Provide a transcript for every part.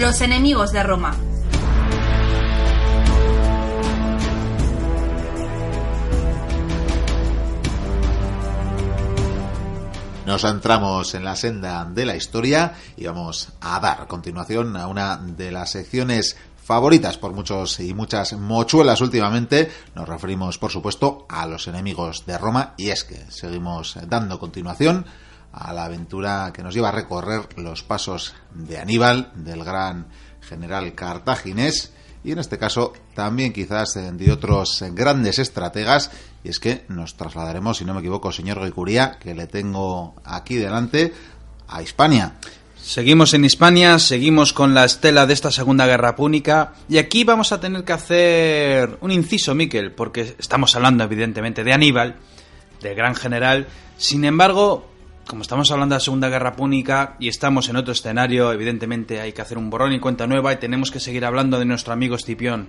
Los enemigos de Roma. Nos entramos en la senda de la historia y vamos a dar continuación a una de las secciones favoritas por muchos y muchas mochuelas últimamente. Nos referimos, por supuesto, a los enemigos de Roma y es que seguimos dando continuación a la aventura que nos lleva a recorrer los pasos de Aníbal, del gran general cartaginés, y en este caso también quizás de otros grandes estrategas, y es que nos trasladaremos, si no me equivoco, señor Guicuría, que le tengo aquí delante, a Hispania. Seguimos en Hispania, seguimos con la estela de esta Segunda Guerra Púnica y aquí vamos a tener que hacer un inciso, Miquel, porque estamos hablando evidentemente de Aníbal, de gran general. Sin embargo, como estamos hablando de la Segunda Guerra Púnica y estamos en otro escenario, evidentemente hay que hacer un borrón y cuenta nueva y tenemos que seguir hablando de nuestro amigo Escipión.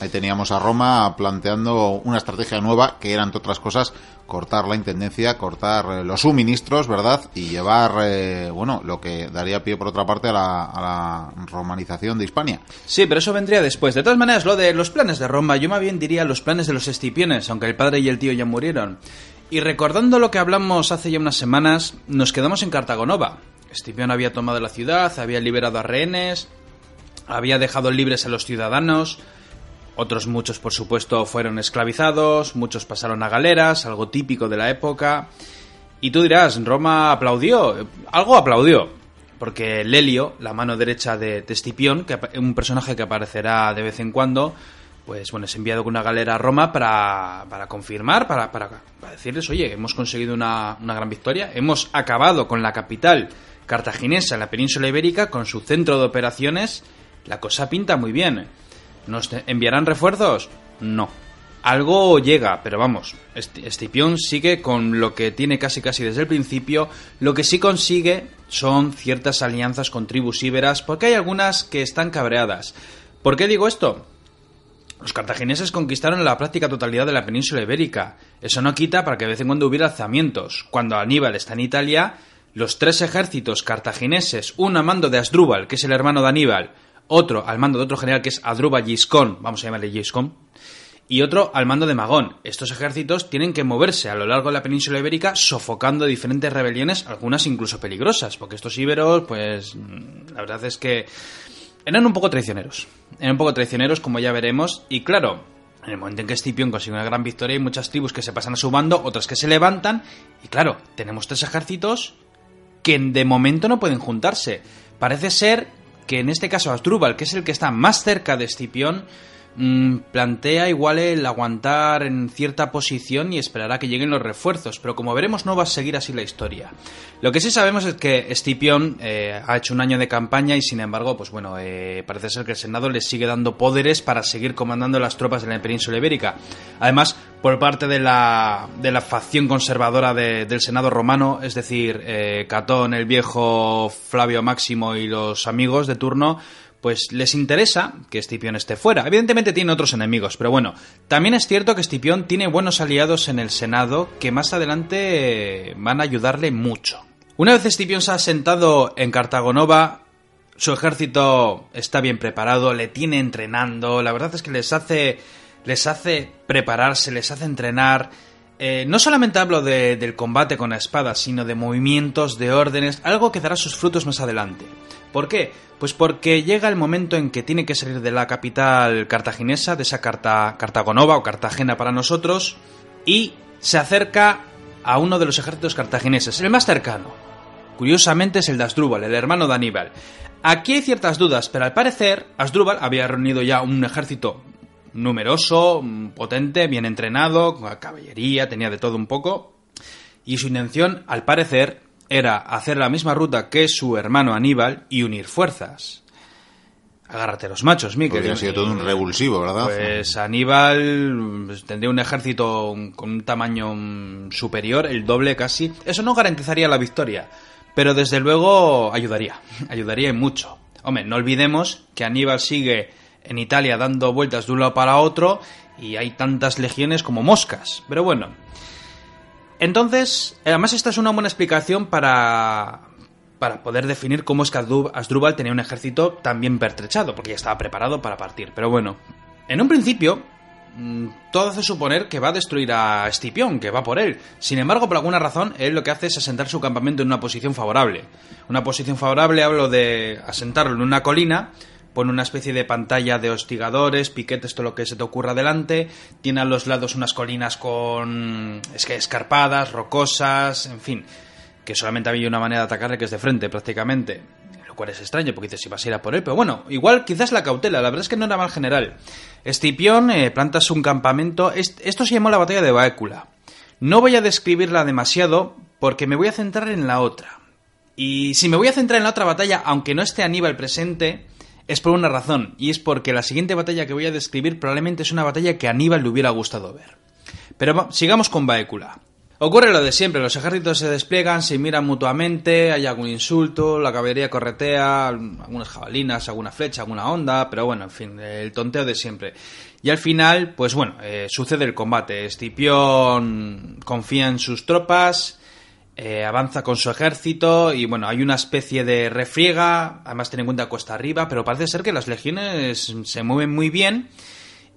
Ahí teníamos a Roma planteando una estrategia nueva que era, entre otras cosas, cortar la intendencia, cortar eh, los suministros, ¿verdad? Y llevar, eh, bueno, lo que daría pie, por otra parte, a la, a la, romanización de Hispania. Sí, pero eso vendría después. De todas maneras, lo de los planes de Roma, yo más bien diría los planes de los Escipiones, aunque el padre y el tío ya murieron. Y recordando lo que hablamos hace ya unas semanas, nos quedamos en Cartagonova. Escipión había tomado la ciudad, había liberado a rehenes, había dejado libres a los ciudadanos, otros muchos por supuesto fueron esclavizados, muchos pasaron a galeras, algo típico de la época. Y tú dirás, Roma aplaudió, algo aplaudió, porque Lelio, la mano derecha de, de Escipión, que un personaje que aparecerá de vez en cuando, pues bueno, es enviado con una galera a Roma para, para confirmar, para, para, decirles, oye, hemos conseguido una, una, gran victoria, hemos acabado con la capital cartaginesa en la península ibérica, con su centro de operaciones, la cosa pinta muy bien. ¿Nos enviarán refuerzos? No. Algo llega, pero vamos, Escipión sigue con lo que tiene casi casi desde el principio, lo que sí consigue son ciertas alianzas con tribus íberas, porque hay algunas que están cabreadas. ¿Por qué digo esto? Los cartagineses conquistaron la práctica totalidad de la península ibérica. Eso no quita para que de vez en cuando hubiera alzamientos. Cuando Aníbal está en Italia, los tres ejércitos cartagineses, uno a mando de Asdrúbal, que es el hermano de Aníbal, otro al mando de otro general que es Adrúbal Giscón, vamos a llamarle Giscón, y otro al mando de Magón. Estos ejércitos tienen que moverse a lo largo de la península ibérica sofocando diferentes rebeliones, algunas incluso peligrosas, porque estos íberos, pues la verdad es que eran un poco traicioneros. Eran un poco traicioneros, como ya veremos. Y claro, en el momento en que Escipión consigue una gran victoria, hay muchas tribus que se pasan a su bando, otras que se levantan. Y claro, tenemos tres ejércitos que de momento no pueden juntarse. Parece ser que en este caso Asdrúbal, que es el que está más cerca de Escipión, plantea igual el aguantar en cierta posición y esperar a que lleguen los refuerzos, pero como veremos no va a seguir así la historia. Lo que sí sabemos es que Escipión eh, ha hecho un año de campaña y sin embargo, pues bueno, eh, parece ser que el Senado le sigue dando poderes para seguir comandando las tropas de la península ibérica. Además, por parte de la, de la facción conservadora de, del Senado romano, es decir, eh, Catón, el viejo Flavio Máximo y los amigos de turno, pues les interesa que Escipión esté fuera. Evidentemente tiene otros enemigos, pero bueno, también es cierto que Escipión tiene buenos aliados en el Senado que más adelante van a ayudarle mucho. Una vez Escipión se ha sentado en Cartagonova, su ejército está bien preparado, le tiene entrenando, la verdad es que les hace les hace prepararse, les hace entrenar. Eh, no solamente hablo de, del combate con la espada, sino de movimientos, de órdenes, algo que dará sus frutos más adelante. ¿Por qué? Pues porque llega el momento en que tiene que salir de la capital cartaginesa, de esa carta, Cartagonova o Cartagena para nosotros, y se acerca a uno de los ejércitos cartagineses, el más cercano. Curiosamente es el de Asdrúbal, el hermano de Aníbal. Aquí hay ciertas dudas, pero al parecer Asdrúbal había reunido ya un ejército numeroso, potente, bien entrenado, con caballería, tenía de todo un poco, y su intención, al parecer, era hacer la misma ruta que su hermano Aníbal y unir fuerzas. Agárrate los machos. Porque ha sido todo un revulsivo, ¿verdad? Pues Aníbal pues, tendría un ejército con un tamaño superior, el doble casi. Eso no garantizaría la victoria, pero desde luego ayudaría, ayudaría mucho. Hombre, no olvidemos que Aníbal sigue en Italia dando vueltas de un lado para otro y hay tantas legiones como moscas. Pero bueno, entonces, además esta es una buena explicación para para poder definir cómo es que Asdrúbal tenía un ejército tan bien pertrechado, porque ya estaba preparado para partir. Pero bueno, en un principio, mm, todo hace suponer que va a destruir a Escipión, que va por él. Sin embargo, por alguna razón, él lo que hace es asentar su campamento en una posición favorable. Una posición favorable hablo de asentarlo en una colina, pone una especie de pantalla de hostigadores, piquetes, todo lo que se te ocurra delante, tiene a los lados unas colinas con es que escarpadas, rocosas, en fin, que solamente había una manera de atacarle que es de frente prácticamente. Lo cual es extraño porque dices si vas a ir a por él, pero bueno, igual quizás la cautela, la verdad es que no era mal general. Escipión eh, plantas un campamento, esto se llamó la batalla de Baécula. No voy a describirla demasiado porque me voy a centrar en la otra. Y si me voy a centrar en la otra batalla, aunque no esté Aníbal presente, es por una razón, y es porque la siguiente batalla que voy a describir probablemente es una batalla que Aníbal le hubiera gustado ver. Pero sigamos con Baécula. Ocurre lo de siempre, los ejércitos se despliegan, se miran mutuamente, hay algún insulto, la caballería corretea, algunas jabalinas, alguna flecha, alguna onda, pero bueno, en fin, el tonteo de siempre. Y al final, pues bueno, eh, sucede el combate. Escipión confía en sus tropas, eh, avanza con su ejército y bueno, hay una especie de refriega, además ten en cuenta cuesta arriba, pero parece ser que las legiones se mueven muy bien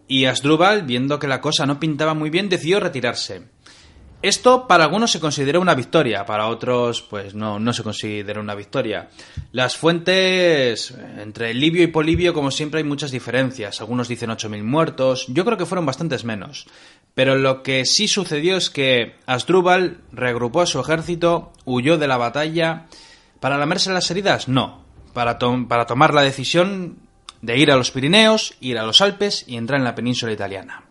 y Asdrúbal, viendo que la cosa no pintaba muy bien, decidió retirarse. Esto para algunos se considera una victoria, para otros pues no, no se considera una victoria. Las fuentes entre Libio y Polibio como siempre hay muchas diferencias, algunos dicen 8.000 muertos, yo creo que fueron bastantes menos. Pero lo que sí sucedió es que Asdrúbal reagrupó a su ejército, huyó de la batalla. ¿Para lamerse las heridas? No. Para, para tomar la decisión de ir a los Pirineos, ir a los Alpes y entrar en la península italiana.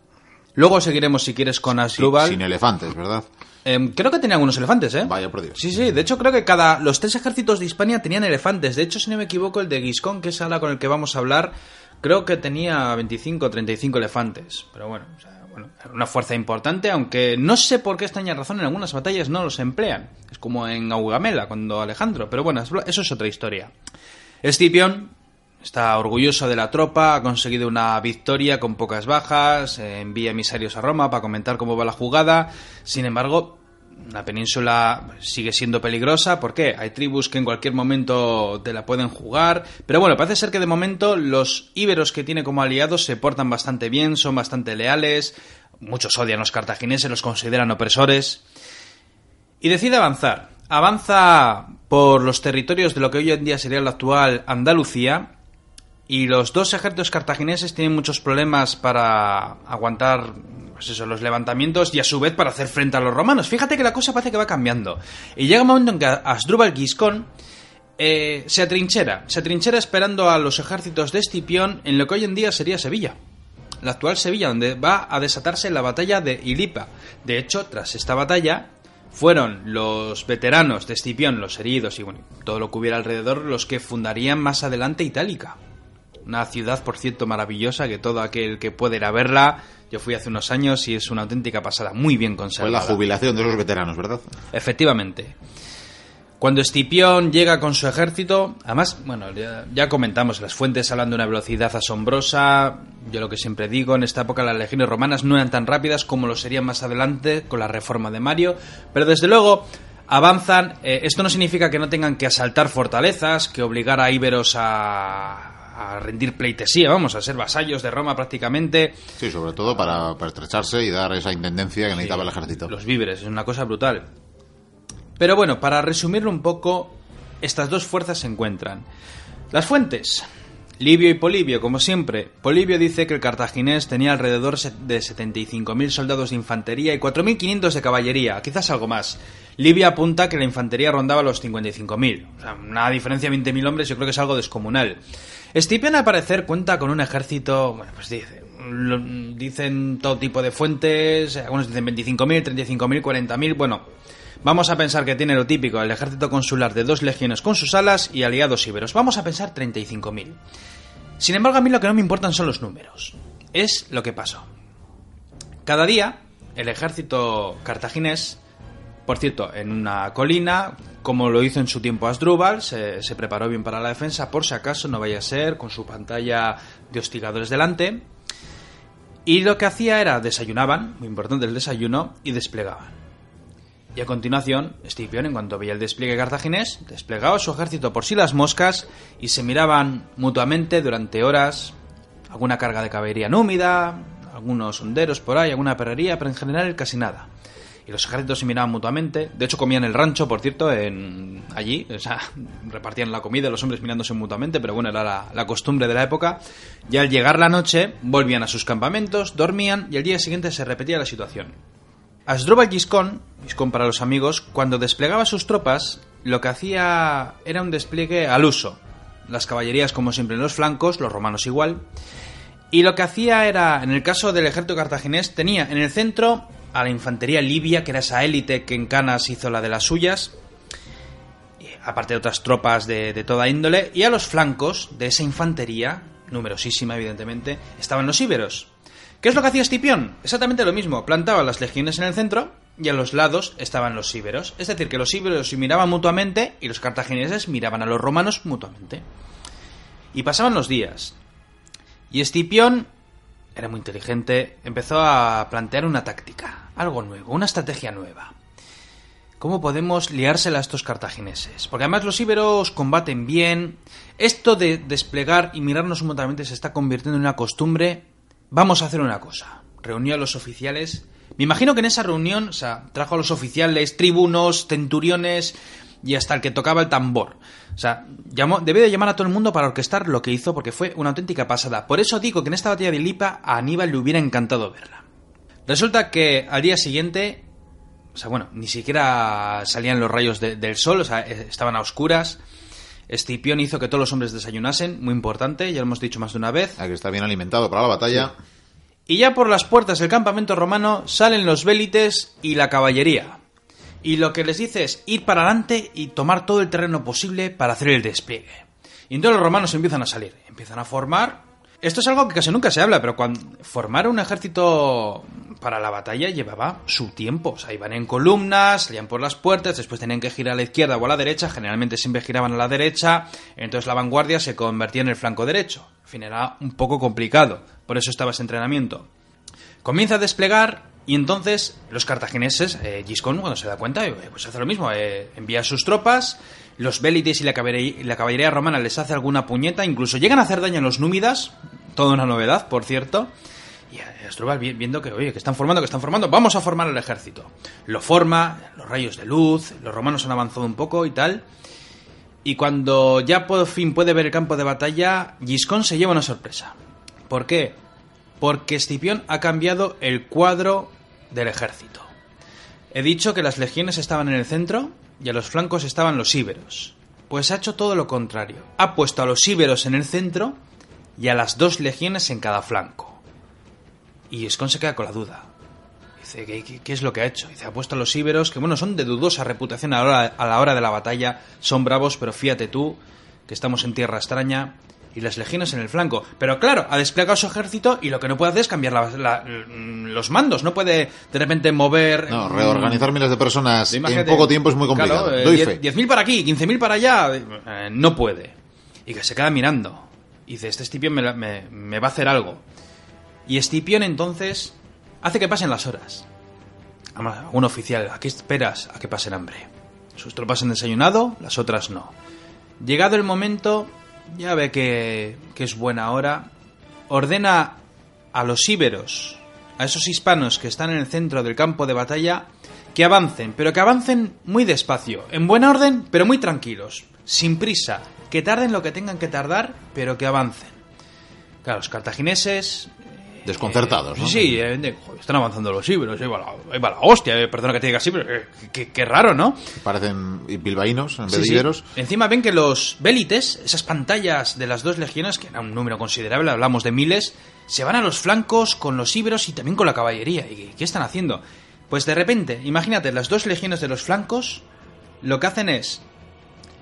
Luego seguiremos, si quieres, con Asdrúbal. sin elefantes, ¿verdad? Em, creo que tenía algunos elefantes, ¿eh? Vaya por Dios. Sí, sí, de hecho creo que cada... Los tres ejércitos de Hispania tenían elefantes. De hecho, si no me equivoco, el de Giscón, que es ahora con el que vamos a hablar, creo que tenía 25 o 35 elefantes. Pero bueno, bueno, una fuerza importante, aunque no sé por qué extraña razón en algunas batallas no los emplean. Es como en Augamela, cuando Alejandro. Pero bueno, eso es otra historia. Escipión Está orgulloso de la tropa, ha conseguido una victoria con pocas bajas, eh, envía emisarios a Roma para comentar cómo va la jugada. Sin embargo, la península sigue siendo peligrosa. ¿Por qué? Hay tribus que en cualquier momento te la pueden jugar. Pero bueno, parece ser que de momento los íberos que tiene como aliados se portan bastante bien, son bastante leales. Muchos odian a los cartagineses, los consideran opresores. Y decide avanzar. Avanza por los territorios de lo que hoy en día sería la actual Andalucía y los dos ejércitos cartagineses tienen muchos problemas para aguantar pues los levantamientos y a su vez para hacer frente a los romanos. Fíjate que la cosa parece que va cambiando. Y llega un momento en que Asdrúbal Giscón eh, se atrinchera. Se atrinchera esperando a los ejércitos de Escipión en lo que hoy en día sería Sevilla. La actual Sevilla, donde va a desatarse la batalla de Ilipa. De hecho, tras esta batalla, fueron los veteranos de Escipión, los heridos y bueno, todo lo que hubiera alrededor, los que fundarían más adelante Itálica. Una ciudad, por cierto, maravillosa, que todo aquel que pueda ir a verla, yo fui hace unos años y es una auténtica pasada, muy bien conservada. La jubilación de los veteranos, ¿verdad? Efectivamente. Cuando Escipión llega con su ejército, además, bueno, ya, comentamos, las fuentes hablan de una velocidad asombrosa. Yo lo que siempre digo, en esta época las legiones romanas no eran tan rápidas como lo serían más adelante con la reforma de Mario, pero desde luego avanzan. Eh, esto no significa que no tengan que asaltar fortalezas, que obligar a íberos a, a rendir pleitesía, vamos, a ser vasallos de Roma prácticamente. Sí, sobre todo para, estrecharse y dar esa intendencia que necesitaba el ejército. Los víveres, es una cosa brutal. Pero bueno, para resumirlo un poco, estas dos fuerzas se encuentran. Las fuentes. Livio y Polibio, como siempre. Polibio dice que el cartaginés tenía alrededor de 75.000 soldados de infantería y 4.500 de caballería, quizás algo más. Livio apunta que la infantería rondaba los 55.000. O sea, una diferencia de 20.000 hombres yo creo que es algo descomunal. Stipian al parecer cuenta con un ejército, bueno, pues dice, dicen todo tipo de fuentes, algunos dicen 25.000, 35.000, 40.000, bueno, vamos a pensar que tiene lo típico, el ejército consular de dos legiones con sus alas y aliados íberos, vamos a pensar 35.000. Sin embargo, a mí lo que no me importan son los números, es lo que pasó. Cada día, el ejército cartaginés por cierto, en una colina, como lo hizo en su tiempo Asdrúbal, se, preparó bien para la defensa, por si acaso no vaya a ser, con su pantalla de hostigadores delante. Y lo que hacía era desayunaban, muy importante el desayuno, y desplegaban. Y a continuación, Escipión, en cuanto veía el despliegue cartaginés, desplegaba su ejército por sí las moscas y se miraban mutuamente durante horas alguna carga de caballería númida, algunos honderos por ahí, alguna perrería, pero en general casi nada. Y los ejércitos se miraban mutuamente. De hecho, comían el rancho, por cierto, en allí. O sea, repartían la comida, los hombres mirándose mutuamente, pero bueno, era la, la costumbre de la época. Y al llegar la noche, volvían a sus campamentos, dormían y al día siguiente se repetía la situación. Asdrúbal Giscón, Giscón para los amigos, cuando desplegaba sus tropas, lo que hacía era un despliegue al uso. Las caballerías, como siempre, en los flancos, los romanos igual. Y lo que hacía era, en el caso del ejército cartaginés, tenía en el centro a la infantería libia, que era esa élite que en Canas hizo la de las suyas, aparte de otras tropas de, toda índole, y a los flancos de esa infantería, numerosísima evidentemente, estaban los íberos. ¿Qué es lo que hacía Escipión? Exactamente lo mismo, plantaba las legiones en el centro y a los lados estaban los íberos. Es decir, que los íberos se miraban mutuamente y los cartagineses miraban a los romanos mutuamente. Y pasaban los días. Y Escipión era muy inteligente, empezó a plantear una táctica, algo nuevo, una estrategia nueva. ¿Cómo podemos liársela a estos cartagineses? Porque además los íberos combaten bien. Esto de desplegar y mirarnos mutuamente se está convirtiendo en una costumbre. Vamos a hacer una cosa. Reunió a los oficiales. Me imagino que en esa reunión, o sea, trajo a los oficiales, tribunos, centuriones y hasta el que tocaba el tambor. O sea, llamó, debió de llamar a todo el mundo para orquestar lo que hizo porque fue una auténtica pasada. Por eso digo que en esta batalla de Lipa a Aníbal le hubiera encantado verla. Resulta que al día siguiente, o sea, bueno, ni siquiera salían los rayos de, del sol, o sea, estaban a oscuras. Escipión hizo que todos los hombres desayunasen, muy importante, ya lo hemos dicho más de una vez. Hay que estar bien alimentado para la batalla. Sí. Y ya por las puertas del campamento romano salen los vélites y la caballería. Y lo que les dice es ir para adelante y tomar todo el terreno posible para hacer el despliegue. Y entonces los romanos empiezan a salir, empiezan a formar. Esto es algo que casi nunca se habla, pero cuando formar un ejército para la batalla llevaba su tiempo. O sea, iban en columnas, salían por las puertas, después tenían que girar a la izquierda o a la derecha. Generalmente siempre giraban a la derecha, entonces la vanguardia se convertía en el flanco derecho. En fin, era un poco complicado, por eso estaba ese entrenamiento. Comienza a desplegar y entonces los cartagineses, eh, Giscón, cuando se da cuenta, eh, pues hace lo mismo, eh, envía sus tropas, los vélites y la caballería, romana les hace alguna puñeta, incluso llegan a hacer daño a los númidas, toda una novedad, por cierto. Y Asdrúbal viendo que, oye, que están formando, que están formando, vamos a formar el ejército. Lo forma, los rayos de luz, los romanos han avanzado un poco y tal. Y cuando ya por fin puede ver el campo de batalla, Giscón se lleva una sorpresa. ¿Por qué? Porque Escipión ha cambiado el cuadro del ejército. He dicho que las legiones estaban en el centro y a los flancos estaban los íberos. Pues ha hecho todo lo contrario. Ha puesto a los íberos en el centro y a las dos legiones en cada flanco. Y Escón se queda con la duda. Dice, ¿qué, qué, qué es lo que ha hecho? Dice, ha puesto a los íberos, que bueno, son de dudosa reputación a la, hora, a la hora de la batalla, son bravos, pero fíjate tú, que estamos en tierra extraña, y las legiones en el flanco. Pero claro, ha desplegado su ejército y lo que no puede hacer es cambiar la, la, los mandos. No puede de repente mover. No, reorganizar miles de personas en poco tiempo es muy complicado. Claro, eh, Doy 10, fe. 10.000 para aquí, 15.000 para allá. Eh, no puede. Y que se queda mirando. Y dice: Este Escipión me, me, me va a hacer algo. Y Escipión entonces hace que pasen las horas. Un oficial, ¿a qué esperas? A que pasen hambre. Sus tropas han desayunado, las otras no. Llegado el momento, ya ve que, que, es buena hora, ordena a los íberos, a esos hispanos que están en el centro del campo de batalla, que avancen, pero que avancen muy despacio, en buena orden, pero muy tranquilos, sin prisa, que tarden lo que tengan que tardar, pero que avancen. Claro, los cartagineses... Desconcertados, eh, ¿no? Sí, eh, están avanzando los íberos, ahí va la, ahí va la hostia, eh, perdona que te diga así, pero qué raro, ¿no? Parecen bilbaínos en vez Sí, de sí. iberos. Encima ven que los vélites, esas pantallas de las dos legiones, que era un número considerable, hablamos de miles, se van a los flancos con los íberos y también con la caballería. ¿Y qué están haciendo? Pues de repente, imagínate, las dos legiones de los flancos, lo que hacen es,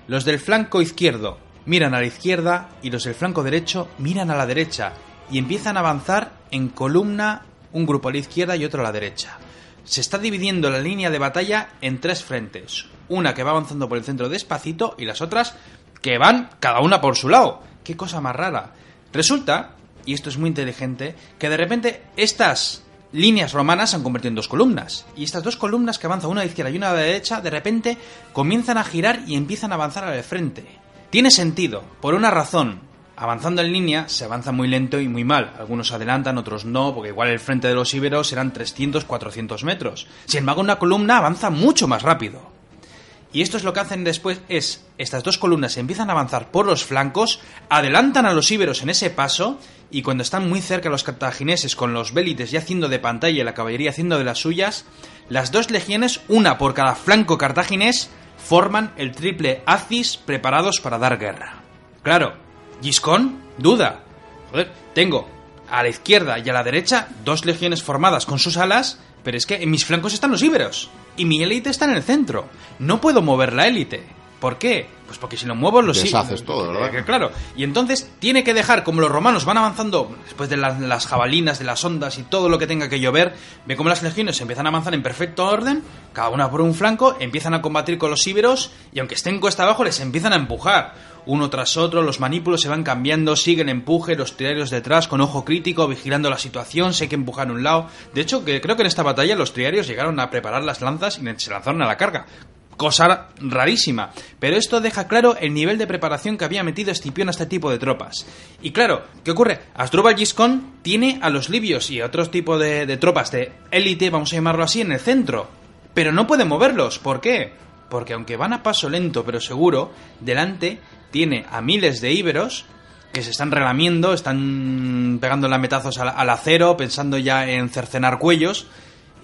los del flanco izquierdo miran a la izquierda y los del flanco derecho miran a la derecha y empiezan a avanzar en columna un grupo a la izquierda y otro a la derecha. Se está dividiendo la línea de batalla en tres frentes. Una que va avanzando por el centro despacito y las otras que van cada una por su lado. Qué cosa más rara. Resulta, y esto es muy inteligente, que de repente estas líneas romanas se han convertido en dos columnas. Y estas dos columnas que avanzan una a la izquierda y una a la derecha, de repente comienzan a girar y empiezan a avanzar al frente. Tiene sentido, por una razón. Avanzando en línea se avanza muy lento y muy mal. Algunos adelantan, otros no, porque igual el frente de los íberos eran 300-400 metros. Sin embargo, una columna avanza mucho más rápido. Y esto es lo que hacen después, es, estas dos columnas empiezan a avanzar por los flancos, adelantan a los íberos en ese paso, y cuando están muy cerca los cartagineses con los bélites ya haciendo de pantalla y la caballería haciendo de las suyas, las dos legiones, una por cada flanco cartaginés, forman el triple Acis preparados para dar guerra. Claro, Giscón duda. Joder, tengo a la izquierda y a la derecha dos legiones formadas con sus alas, pero es que en mis flancos están los íberos y mi élite está en el centro. No puedo mover la élite. ¿Por qué? Pues porque si lo muevo los Deshaces todo, ¿verdad? Claro. Y entonces tiene que dejar, como los romanos van avanzando después de las, las, jabalinas, de las ondas y todo lo que tenga que llover, ve cómo las legiones empiezan a avanzar en perfecto orden, cada una por un flanco, empiezan a combatir con los íberos y aunque estén cuesta abajo les empiezan a empujar. Uno tras otro, los manípulos se van cambiando, siguen empuje, los triarios detrás con ojo crítico, vigilando la situación, sé que empujan un lado. De hecho, que creo que en esta batalla los triarios llegaron a preparar las lanzas y se lanzaron a la carga cosa rarísima. Pero esto deja claro el nivel de preparación que había metido Escipión a este tipo de tropas. Y claro, ¿qué ocurre? Asdrúbal Giscón tiene a los libios y a otros tipos de, de tropas de élite, vamos a llamarlo así, en el centro. Pero no puede moverlos. ¿Por qué? Porque aunque van a paso lento pero seguro, delante tiene a miles de íberos que se están relamiendo, están pegando lametazos al, al acero, pensando ya en cercenar cuellos.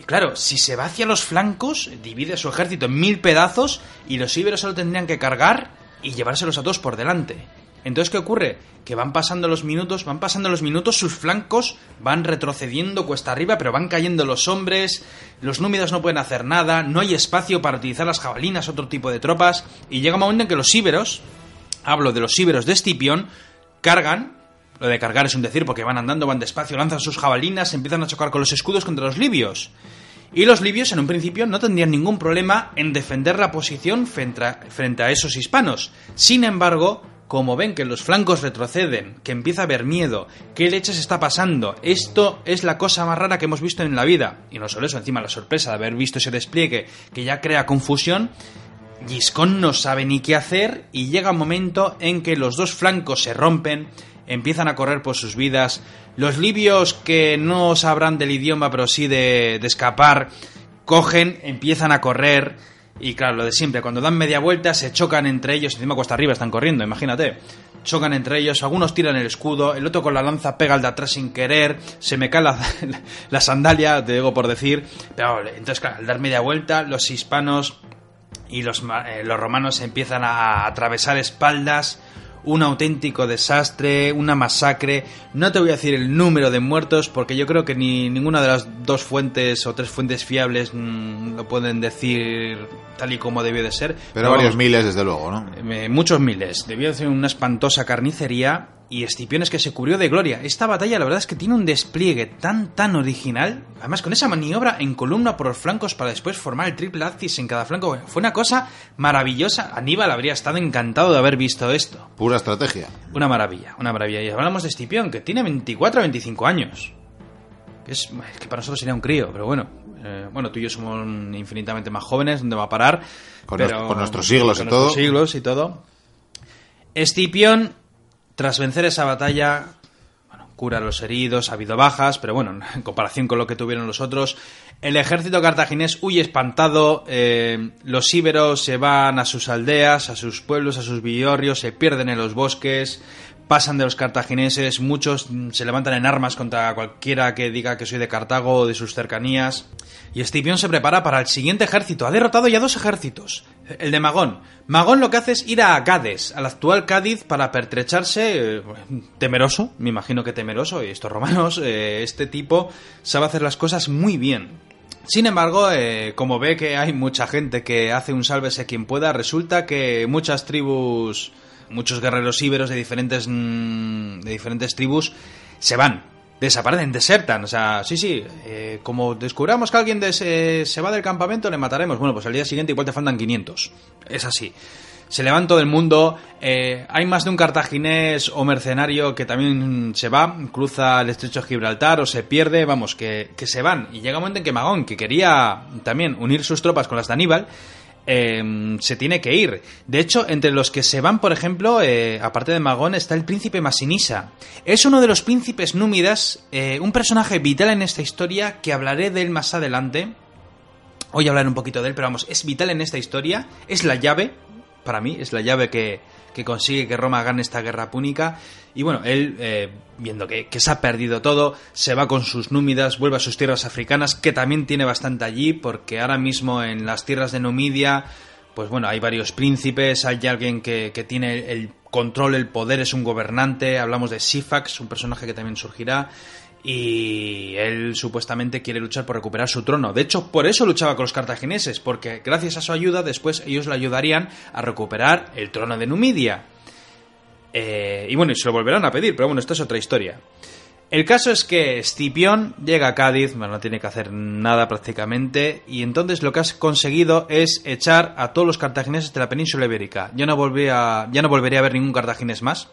Claro, si se va hacia los flancos, divide su ejército en mil pedazos y los íberos solo tendrían que cargar y llevárselos a todos por delante. Entonces, ¿qué ocurre? Que van pasando los minutos, van pasando los minutos, sus flancos van retrocediendo cuesta arriba, pero van cayendo los hombres, los númidos no pueden hacer nada, no hay espacio para utilizar las jabalinas, otro tipo de tropas, y llega un momento en que los íberos, hablo de los íberos de Escipión, cargan, lo de cargar es un decir porque van andando, van despacio, lanzan sus jabalinas, empiezan a chocar con los escudos contra los libios. Y los libios en un principio no tendrían ningún problema en defender la posición frente a, esos hispanos. Sin embargo, como ven que los flancos retroceden, que empieza a haber miedo, qué leches está pasando, esto es la cosa más rara que hemos visto en la vida, y no solo eso, encima la sorpresa de haber visto ese despliegue que ya crea confusión, Giscón no sabe ni qué hacer y llega un momento en que los dos flancos se rompen, empiezan a correr por sus vidas, los libios que no sabrán del idioma pero sí de, de escapar, cogen, empiezan a correr, y claro, lo de siempre, cuando dan media vuelta se chocan entre ellos, encima cuesta arriba están corriendo, imagínate. Chocan entre ellos, algunos tiran el escudo, el otro con la lanza pega al de atrás sin querer, se me cae la, sandalia, te digo por decir. Pero entonces, claro, al dar media vuelta, los hispanos y los, eh, los romanos empiezan a atravesar espaldas, un auténtico desastre, una masacre. No te voy a decir el número de muertos porque yo creo que ni ninguna de las dos fuentes o tres fuentes fiables mmm, lo pueden decir tal y como debió de ser. Pero, Pero varios vamos, miles, desde luego, ¿no? Eh, muchos miles. Debió de ser una espantosa carnicería y Escipión es que se cubrió de gloria. Esta batalla la verdad es que tiene un despliegue tan tan original, además con esa maniobra en columna por los flancos para después formar el triple axis en cada flanco, fue una cosa maravillosa. Aníbal habría estado encantado de haber visto esto. Pura estrategia. Una maravilla, una maravilla. Y hablamos de Escipión, que tiene 24 o 25 años. Es, es que para nosotros sería un crío, pero bueno, eh, bueno, tú y yo somos infinitamente más jóvenes, ¿dónde va a parar? Con, pero, los, con nuestros siglos con y todo. Nuestros siglos y todo. Escipión tras vencer esa batalla, bueno, cura a los heridos, ha habido bajas, pero bueno, en comparación con lo que tuvieron los otros, el ejército cartaginés huye espantado, eh, los íberos se van a sus aldeas, a sus pueblos, a sus villorrios, se pierden en los bosques, pasan de los cartagineses, muchos se levantan en armas contra cualquiera que diga que soy de Cartago o de sus cercanías. Y Escipión se prepara para el siguiente ejército. Ha derrotado ya dos ejércitos. El de Magón. Magón lo que hace es ir a Cádiz, al actual Cádiz, para pertrecharse. Eh, temeroso, me imagino que temeroso. Y estos romanos, eh, este tipo sabe hacer las cosas muy bien. Sin embargo, eh, como ve que hay mucha gente que hace un sálvese quien pueda, resulta que muchas tribus muchos guerreros íberos de diferentes mm, de diferentes tribus se van desaparecen desertan o sea sí sí eh, como descubramos que alguien de se, va del campamento le mataremos bueno pues al día siguiente igual te faltan 500 es así se le va en todo el mundo. eh, hay más de un cartaginés o mercenario que también se va, cruza el estrecho de Gibraltar o se pierde, vamos, que, que se van. Y llega un momento en que Magón, que quería también unir sus tropas con las de Aníbal, eh, se tiene que ir. De hecho, entre los que se van, por ejemplo, eh, aparte de Magón, está el príncipe Masinisa. Es uno de los príncipes númidas, eh, un personaje vital en esta historia que hablaré de él más adelante. Hoy hablaré un poquito de él, pero vamos, es vital en esta historia. Es la llave, para mí, es la llave que, que consigue que Roma gane esta guerra púnica. Y bueno, él, eh, viendo que, que se ha perdido todo, se va con sus númidas, vuelve a sus tierras africanas, que también tiene bastante allí, porque ahora mismo en las tierras de Numidia, pues bueno, hay varios príncipes, hay alguien que, que tiene el control, el poder, es un gobernante, hablamos de Sifax, un personaje que también surgirá. Y él supuestamente quiere luchar por recuperar su trono. De hecho, por eso luchaba con los cartagineses, porque gracias a su ayuda, después ellos le ayudarían a recuperar el trono de Numidia. Eh, y bueno, y se lo volverán a pedir, pero bueno, esto es otra historia. El caso es que Escipión llega a Cádiz, bueno, no tiene que hacer nada prácticamente, y entonces lo que has conseguido es echar a todos los cartagineses de la península ibérica. Ya no, volví a, ya no volvería a ver ningún cartaginés más.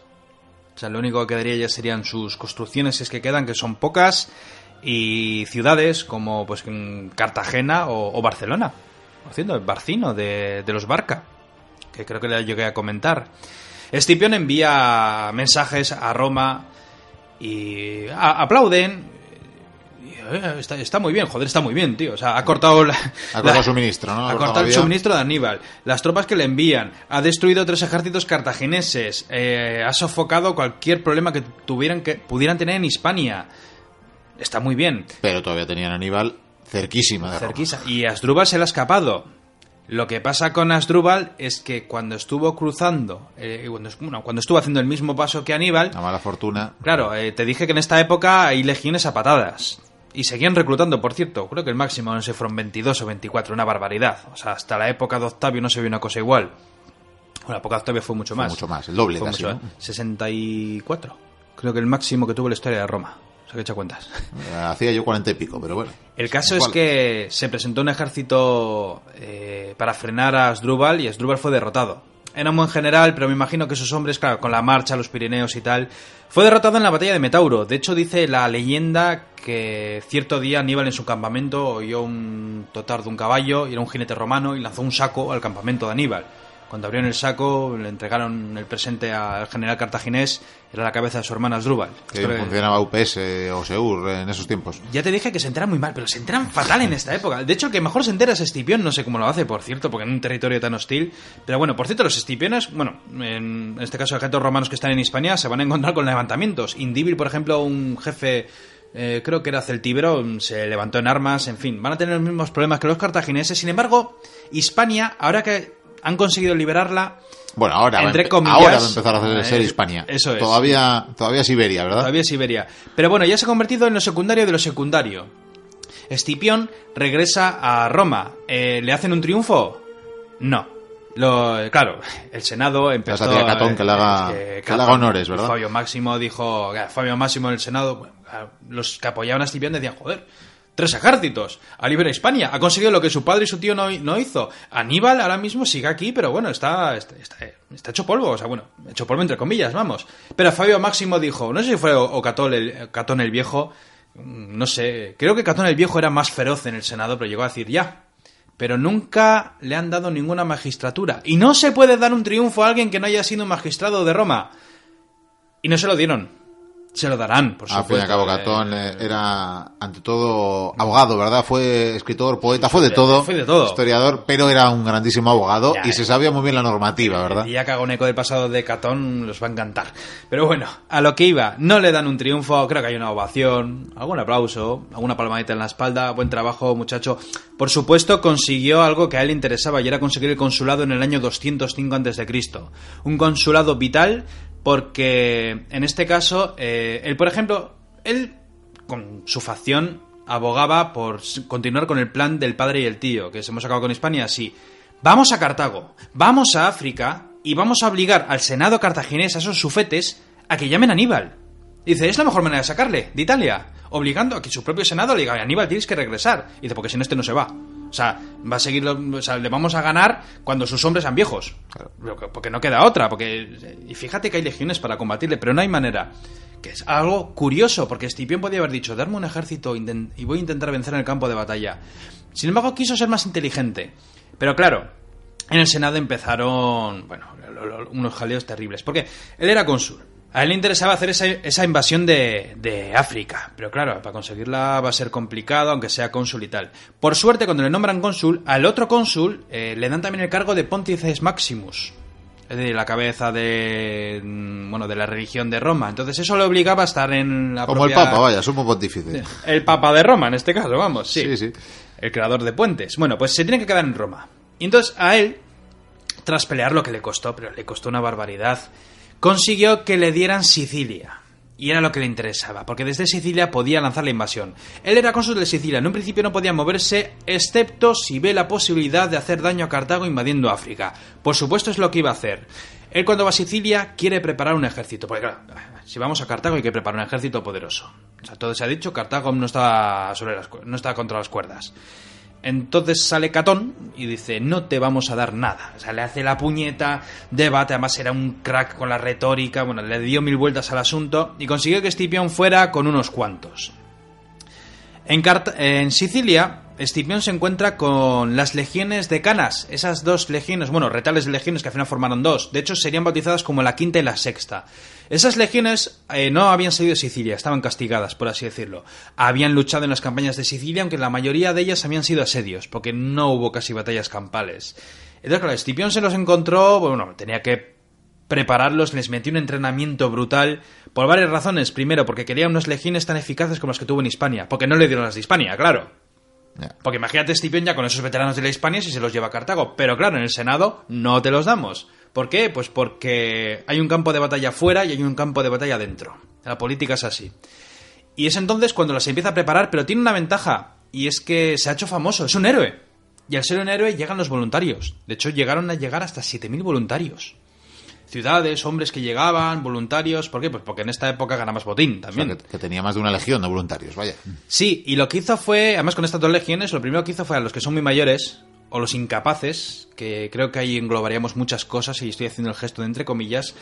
O sea, lo único que quedaría ya serían sus construcciones, es que quedan, que son pocas, y ciudades como pues en Cartagena o, o Barcelona. Haciendo el Barcino de, de los Barca, que creo que le llegué a comentar. Escipión envía mensajes a Roma y aplauden. Eh, Está, está muy bien, joder, está muy bien, tío. O sea, ha cortado la, Ha cortado la- suministro, ¿no? Ha Ha cortado el suministro de Aníbal. Las tropas que le envían. Ha destruido tres ejércitos cartagineses. eh, ha sofocado cualquier problema que tuvieran que pudieran tener en Hispania. Está muy bien. Pero todavía tenían a Aníbal cerquísima de Roma. Cerquisa. Y Asdrúbal se le ha escapado. Lo que pasa con Asdrúbal es que cuando estuvo cruzando, eh, cuando, bueno, cuando estuvo haciendo el mismo paso que Aníbal, La mala fortuna. claro, eh, te dije que en esta época hay legiones a patadas. Y seguían reclutando, por cierto. Creo que el máximo no sé, fueron 22 o 24, una barbaridad. O sea, hasta la época de Octavio no se vio una cosa igual. Bueno, la época de Octavio fue mucho Fue más. mucho más, el doble Fue casi, mucho ¿no? más. 64. Creo que el máximo que tuvo la historia de Roma. O sea, que echa cuentas. Eh, Hacía yo cuarenta y pico, pero bueno. El caso es que se presentó un ejército eh, para frenar a Asdrúbal y Asdrúbal fue derrotado. Un buen general, pero me imagino que esos hombres, claro, con la marcha, los Pirineos y tal, fue derrotado en la batalla de Metauro. De hecho, dice la leyenda que cierto día Aníbal en su campamento oyó un totar de un caballo y era un jinete romano y lanzó un saco al campamento de Aníbal. Cuando abrieron el saco, le entregaron el presente al general cartaginés, era la cabeza de su hermana Asdrúbal. Que funcionaba UPS o SEUR en esos tiempos. ya te dije que se enteran muy mal, pero se enteran fatal en esta época. De hecho, el que mejor se entera es Escipión, no sé cómo lo hace, por cierto, porque en un territorio tan hostil. Pero bueno, por cierto, los Escipiones, bueno, en este caso, ejércitos romanos que están en Hispania se van a encontrar con levantamientos. Indíbil, por ejemplo, un jefe, eh, creo que era celtíbero, se levantó en armas, en fin, van a tener los mismos problemas que los cartagineses. Sin embargo, Hispania, ahora que han conseguido liberarla, Bueno, ahora, a Entre comillas, ahora va a empezar a hacer eh, ser Hispania. eso es. Todavía, todavía Siberia, ¿verdad? Todavía Siberia. Pero bueno, ya se ha convertido en lo secundario de lo secundario. Escipión regresa a Roma. Eh, ¿Le hacen un triunfo? No. Lo, claro, el Senado empezó... tía Catón que le haga- es que le haga honores, ¿verdad? Fabio Máximo dijo... eh, Fabio Máximo en el Senado... los que apoyaban a Escipión decían, joder... Tres ejércitos a libera Hispania. Ha conseguido lo que su padre y su tío no, no hizo. Aníbal ahora mismo sigue aquí, pero bueno, está, está, hecho polvo. O sea, bueno, hecho polvo entre comillas, vamos. Pero Fabio Máximo dijo, no sé si fue o, Catón, el, Catón el Viejo, mm, no sé, creo que Catón el Viejo era más feroz en el Senado, pero llegó a decir ya. Pero nunca le han dado ninguna magistratura. Y no se puede dar un triunfo a alguien que no haya sido magistrado de Roma. Y no se lo dieron. Se lo darán, por Al supuesto. fin y al cabo, Eh, Catón eh, era, ante todo, abogado, ¿verdad? Fue escritor, poeta, fue de todo. Fue de todo. Historiador, pero era un grandísimo abogado Ya, y eh. se sabía muy bien la normativa, ¿verdad? Y ya que hago un eco del pasado de Catón, los va a encantar. Pero bueno, a lo que iba, no le dan un triunfo, creo que hay una ovación, algún aplauso, alguna palmadita en la espalda, buen trabajo, muchacho. Por supuesto, consiguió algo que a él interesaba y era conseguir el consulado en el año 205 a.C. Un consulado vital porque, en este caso, eh, él, por ejemplo, él, con su facción, abogaba por continuar con el plan del padre y el tío, que se hemos sacado con Hispania, sí. Vamos a Cartago, vamos a África y vamos a obligar al Senado cartaginés, a esos sufetes, a que llamen a Aníbal. Dice, es la mejor manera de sacarle, de Italia, obligando a que su propio Senado le diga, Aníbal, tienes que regresar. Dice, porque si no, este no se va. O sea, va a seguir, o sea, le vamos a ganar cuando sus hombres sean viejos. Porque no queda otra, porque y fíjate que hay legiones para combatirle, pero no hay manera. Que es algo curioso, porque Escipión podía haber dicho, darme un ejército y voy a intentar vencer en el campo de batalla. Sin embargo, quiso ser más inteligente. Pero claro, en el Senado empezaron, bueno, unos jaleos terribles, porque él era cónsul. A él le interesaba hacer esa, invasión de, África, pero claro, para conseguirla va a ser complicado, aunque sea cónsul y tal. Por suerte, cuando le nombran cónsul, al otro cónsul eh, le dan también el cargo de Pontifex Maximus, es decir, la cabeza de mm, bueno de la religión de Roma. Entonces eso le obligaba a estar en la Como el Papa, vaya, sumo pontífice. El Papa de Roma, en este caso, vamos, sí. Sí, sí. El creador de puentes. Bueno, pues se tiene que quedar en Roma. Y entonces a él, tras pelear lo que le costó, pero le costó una barbaridad consiguió que le dieran Sicilia. Y era lo que le interesaba, porque desde Sicilia podía lanzar la invasión. Él era cónsul de Sicilia, en un principio no podía moverse, excepto si ve la posibilidad de hacer daño a Cartago invadiendo África. Por supuesto es lo que iba a hacer. Él cuando va a Sicilia quiere preparar un ejército, porque claro, si vamos a Cartago hay que preparar un ejército poderoso. O sea, todo se ha dicho, Cartago no está, sobre las, no está contra las cuerdas. Entonces sale Catón y dice, no te vamos a dar nada. O sea, le hace la puñeta, debate, además era un crack con la retórica, bueno, le dio mil vueltas al asunto y consiguió que Escipión fuera con unos cuantos. En, Sicilia, Escipión se encuentra con las legiones de Canas, esas dos legiones, bueno, retales de legiones que al final formaron dos, de hecho serían bautizadas como la quinta y la sexta. Esas legiones eh, no habían salido de Sicilia, estaban castigadas, por así decirlo. Habían luchado en las campañas de Sicilia, aunque la mayoría de ellas habían sido asedios, porque no hubo casi batallas campales. Entonces, claro, Escipión se los encontró, bueno, tenía que prepararlos, les metió un entrenamiento brutal, por varias razones. Primero, porque quería unas legiones tan eficaces como las que tuvo en Hispania, porque no le dieron las de Hispania, claro. Porque imagínate Escipión ya con esos veteranos de la Hispania si se los lleva a Cartago. Pero claro, en el Senado no te los damos. ¿Por qué? Pues porque hay un campo de batalla fuera y hay un campo de batalla dentro. La política es así. Y es entonces cuando las empieza a preparar, pero tiene una ventaja. Y es que se ha hecho famoso, es un héroe. Y al ser un héroe llegan los voluntarios. De hecho, llegaron a llegar hasta 7.000 voluntarios ciudades, hombres que llegaban, voluntarios. ¿Por qué? Pues porque en esta época gana más botín también. que, tenía más de una legión de voluntarios, vaya. Sí, y lo que hizo fue, además con estas dos legiones, lo primero que hizo fue a los que son muy mayores, o los incapaces, que creo que ahí englobaríamos muchas cosas, y estoy haciendo el gesto de entre comillas,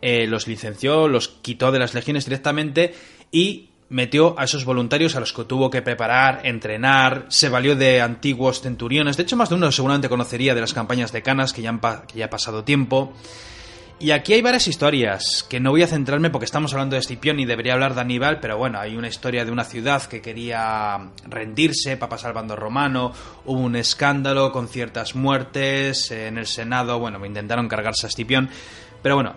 eh, los licenció, los quitó de las legiones directamente y metió a esos voluntarios a los que tuvo que preparar, entrenar, se valió de antiguos centuriones, de hecho más de uno seguramente conocería de las campañas de Canas, que ya, han que ya ha pasado tiempo. Y aquí hay varias historias, que no voy a centrarme porque estamos hablando de Escipión y debería hablar de Aníbal, pero bueno, hay una historia de una ciudad que quería rendirse para pasar al bando romano, hubo un escándalo con ciertas muertes en el Senado, bueno, intentaron cargarse a Escipión, pero bueno,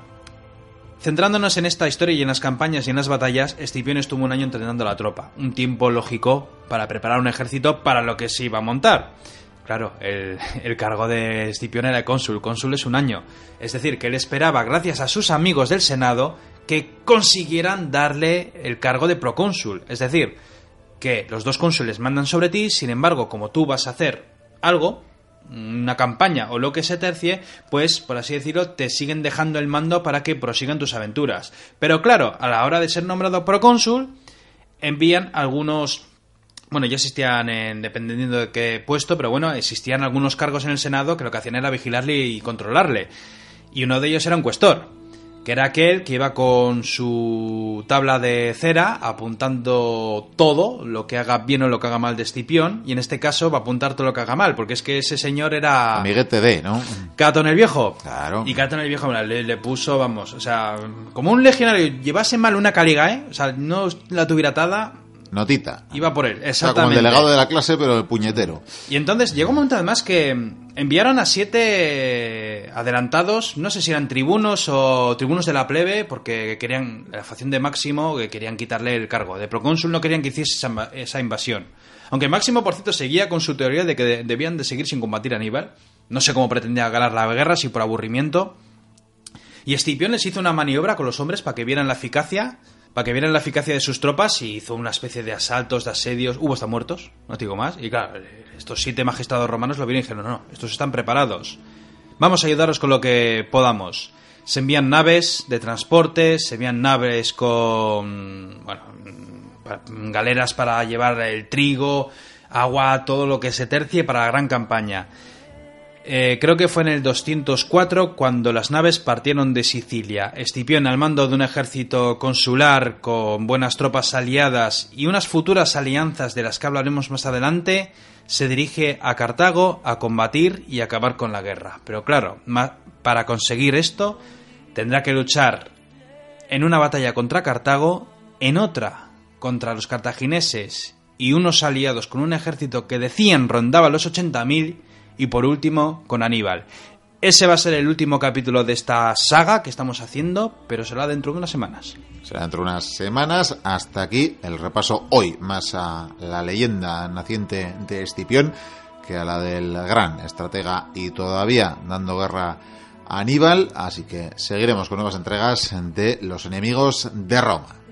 centrándonos en esta historia y en las campañas y en las batallas, Escipión estuvo un año entrenando a la tropa, un tiempo lógico para preparar un ejército para lo que se iba a montar. Claro, el, cargo de Escipión era cónsul, cónsul es un año. Es decir, que él esperaba, gracias a sus amigos del Senado, que consiguieran darle el cargo de procónsul. Es decir, que los dos cónsules mandan sobre ti, sin embargo, como tú vas a hacer algo, una campaña o lo que se tercie, pues, por así decirlo, te siguen dejando el mando para que prosigan tus aventuras. Pero claro, a la hora de ser nombrado procónsul, envían algunos bueno, ya existían, en, dependiendo de qué puesto, pero bueno, existían algunos cargos en el Senado que lo que hacían era vigilarle y controlarle. Y uno de ellos era un cuestor, que era aquel que iba con su tabla de cera apuntando todo, lo que haga bien o lo que haga mal de Escipión, y en este caso va a apuntar todo lo que haga mal, porque es que ese señor era... Amiguete de, ¿no? Catón el Viejo. Claro. Y Catón el Viejo le, le, puso, vamos, o sea, como un legionario llevase mal una caliga, ¿eh? O sea, no la tuviera atada, Notita. Iba por él, exactamente. como el delegado de la clase, pero el puñetero. Y entonces llegó un momento además que enviaron a siete adelantados, no sé si eran tribunos o tribunos de la plebe, porque querían, la facción de Máximo, que querían quitarle el cargo. De procónsul no querían que hiciese esa, invasión. Aunque Máximo, por cierto, seguía con su teoría de que debían de seguir sin combatir a Aníbal. No sé cómo pretendía ganar la guerra, si por aburrimiento. Y Escipión les hizo una maniobra con los hombres para que vieran la eficacia para que vieran la eficacia de sus tropas y hizo una especie de asaltos, de asedios. Hubo hasta muertos, no digo más. Y claro, estos siete magistrados romanos lo vieron y dijeron, no, no, estos están preparados. Vamos a ayudaros con lo que podamos. Se envían naves de transporte, se envían naves con, bueno, galeras para llevar el trigo, agua, todo lo que se tercie para la gran campaña. Eh, creo que fue en el 204 cuando las naves partieron de Sicilia. Escipión, al mando de un ejército consular con buenas tropas aliadas y unas futuras alianzas de las que hablaremos más adelante, se dirige a Cartago a combatir y acabar con la guerra. Pero claro, para conseguir esto tendrá que luchar en una batalla contra Cartago, en otra contra los cartagineses y unos aliados con un ejército que decían rondaba los 80.000 y por último con Aníbal. Ese va a ser el último capítulo de esta saga que estamos haciendo, pero será dentro de unas semanas. Será dentro de unas semanas. Hasta aquí el repaso hoy más a la leyenda naciente de Escipión que a la del gran estratega y todavía dando guerra a Aníbal. Así que seguiremos con nuevas entregas de los enemigos de Roma.